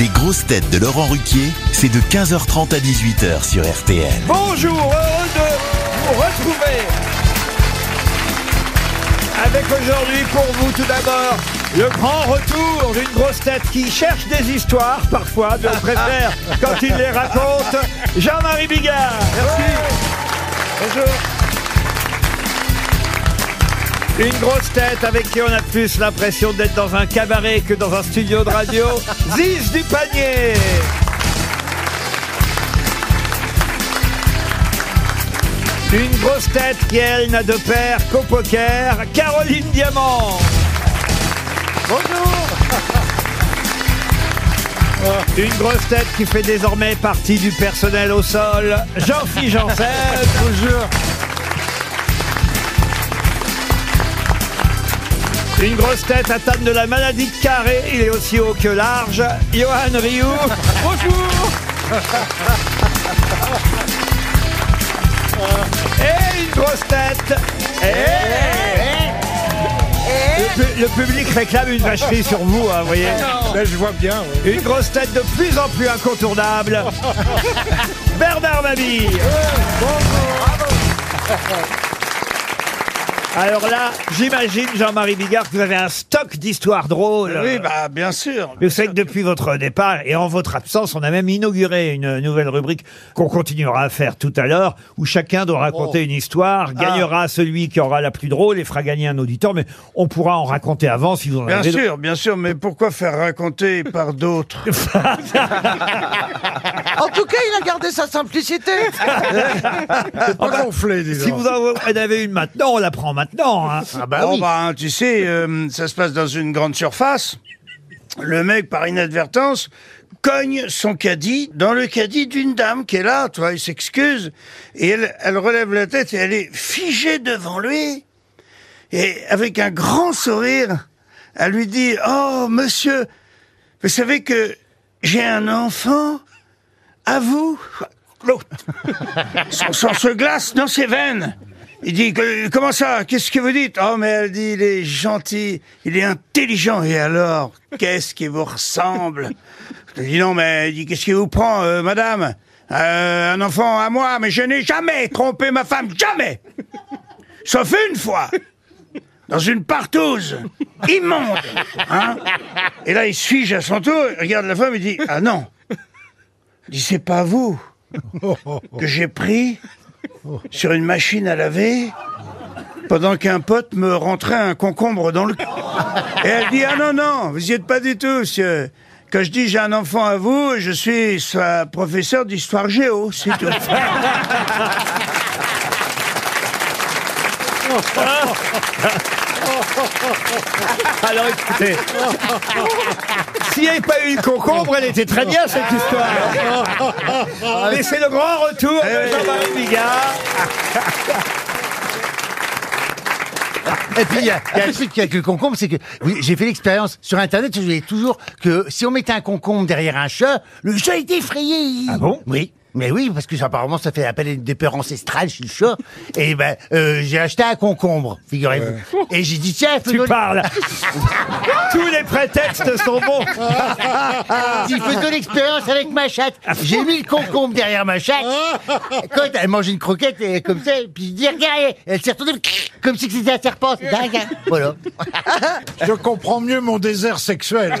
Les grosses têtes de Laurent Ruquier, c'est de 15h30 à 18h sur RTL. Bonjour, heureux de vous retrouver. Avec aujourd'hui pour vous tout d'abord le grand retour d'une grosse tête qui cherche des histoires parfois, de préfère quand il les raconte, Jean-Marie Bigard. Merci. Bonjour. Une grosse tête avec qui on a plus l'impression d'être dans un cabaret que dans un studio de radio, Ziz du panier. Une grosse tête qui, elle, n'a de père qu'au poker, Caroline Diamant. Bonjour. Une grosse tête qui fait désormais partie du personnel au sol, Jean-Philippe Janssen. Bonjour. Une grosse tête atteinte de la maladie de carré, il est aussi haut que large, Johan Rioux. Bonjour. Et une grosse tête. Et... Le, pu- le public réclame une vacherie sur vous, hein, vous voyez. Là, je vois bien. ouais. Une grosse tête de plus en plus incontournable. Bernard Mabille. Alors là, j'imagine, Jean-Marie Bigard, que vous avez un stock d'histoires drôles. Oui, bah, bien sûr. Vous savez que depuis votre départ et en votre absence, on a même inauguré une nouvelle rubrique qu'on continuera à faire tout à l'heure, où chacun doit raconter une histoire, gagnera celui qui aura la plus drôle et fera gagner un auditeur, mais on pourra en raconter avant si vous en Bien avez. sûr, bien sûr, mais pourquoi faire raconter par d'autres En tout cas, il a gardé sa simplicité. Pas gonflé, dis Si vous en avez une maintenant, on la prend maintenant. Hein. Ah bah bon, bah, tu sais, euh, ça se passe dans une grande surface. Le mec, par inadvertance, cogne son caddie dans le caddie d'une dame qui est là, tu vois, il s'excuse. Et elle, elle relève la tête et elle est figée devant lui. Et avec un grand sourire, elle lui dit, oh, monsieur, vous savez que j'ai un enfant à vous L'autre. Son sang se glace dans ses veines. Il dit, comment ça? Qu'est-ce que vous dites? Oh, mais elle dit, il est gentil, il est intelligent. Et alors, qu'est-ce qui vous ressemble? Je dis, non, mais il dit, qu'est-ce qui vous prend, euh, madame? Euh, Un enfant à moi, mais je n'ai jamais trompé ma femme, jamais! Sauf une fois! Dans une partouze immonde. Hein? Et là, il fige à son tour, il regarde la femme et dit Ah non! Il dit C'est pas vous que j'ai pris sur une machine à laver pendant qu'un pote me rentrait un concombre dans le. Et elle dit Ah non, non, vous y êtes pas du tout, monsieur. Quand je dis j'ai un enfant à vous, je suis professeur d'histoire géo, c'est tout. Alors écoutez, s'il n'y avait pas eu le concombre, elle était très bien cette histoire. Mais c'est le grand retour de Jean-Marie Bigard. Et puis, il y, a il y a un truc avec le concombre, c'est que oui, j'ai fait l'expérience sur Internet, je voyais toujours que si on mettait un concombre derrière un chat, le chat était effrayé. Ah bon? Oui. Mais oui, parce que apparemment ça fait appel à des peurs ancestrales chez le chat. Et ben, euh, j'ai acheté un concombre, figurez-vous. Et j'ai dit tiens, Tu parles. Tous les prétextes sont bons. dis, faisons l'expérience avec ma chatte. J'ai mis le concombre derrière ma chatte. Quand elle mange une croquette, et comme ça, puis je dis regarde, elle s'est retournée comme si c'était un serpent. C'est dingue. hein. Voilà. Je comprends mieux mon désert sexuel.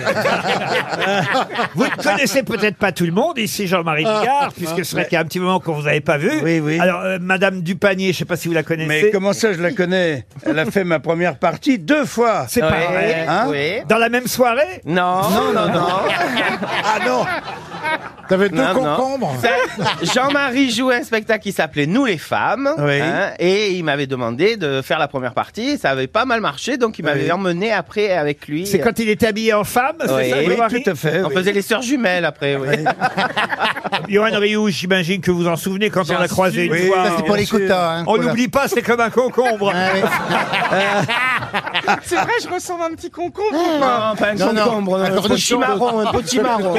Vous ne connaissez peut-être pas tout le monde ici, Jean-Marie Bigard, puisque ce serait qu'il y a un petit moment qu'on vous avait pas vu. Oui, oui. Alors, euh, Madame Dupanier, je ne sais pas si vous la connaissez. Mais comment ça, je la connais? Elle a fait ma première partie deux fois. C'est pas vrai. Hein? Dans la même soirée? Non, non, non, non. Ah non T'avais deux Non, non. concombres Jean-Marie jouait un spectacle qui s'appelait Nous les femmes. Oui. hein, et il m'avait demandé de faire la première partie. Ça avait pas mal marché, donc il m'avait Oui. emmené après avec lui. C'est quand il était habillé en femme, c'est Oui. ça, Oui, Jean-Marie Tout à fait. On oui. faisait les sœurs jumelles après, oui. Johan Rioux, j'imagine que vous en souvenez quand on l'a croisé une Oui, fois. Ça, c'est pour les. Hein. On Voilà. n'oublie pas, c'est comme un concombre. Ah, oui. C'est vrai, je ressemble un petit concombre. Non, pas un concombre, Un petit marron, un petit marron.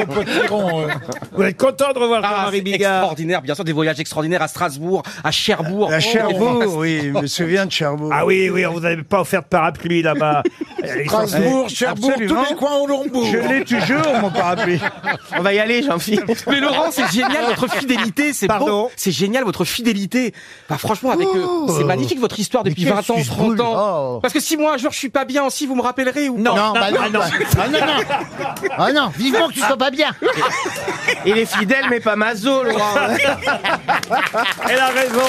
Vous êtes content de revoir Ah, Jean-Marie c'est Bigard extraordinaire, bien sûr, des voyages extraordinaires à Strasbourg, à Cherbourg. À Oh, Cherbourg, oui, je me souviens de Cherbourg. Ah oui, oui, on vous avait pas offert de parapluie là-bas. Ils sont- Strasbourg, Cherbourg, Absolument. tous les coins au Lombourg. Je l'ai toujours, mon parapluie. On va y aller, Jean-Philippe. Mais Laurent, c'est génial votre fidélité, c'est Pardon beau. C'est génial votre fidélité. Bah, franchement, avec euh, c'est magnifique votre histoire depuis quel 20 ans, 30 suce-boule. ans. Oh. Parce que si moi un jour je suis pas bien aussi, vous me rappellerez ou Non, pas Non, bah non, non. bah- ah non, non. Ah non, vivement que tu sois pas bien. Il est fidèle, mais pas mazo, Laurent. Elle a raison.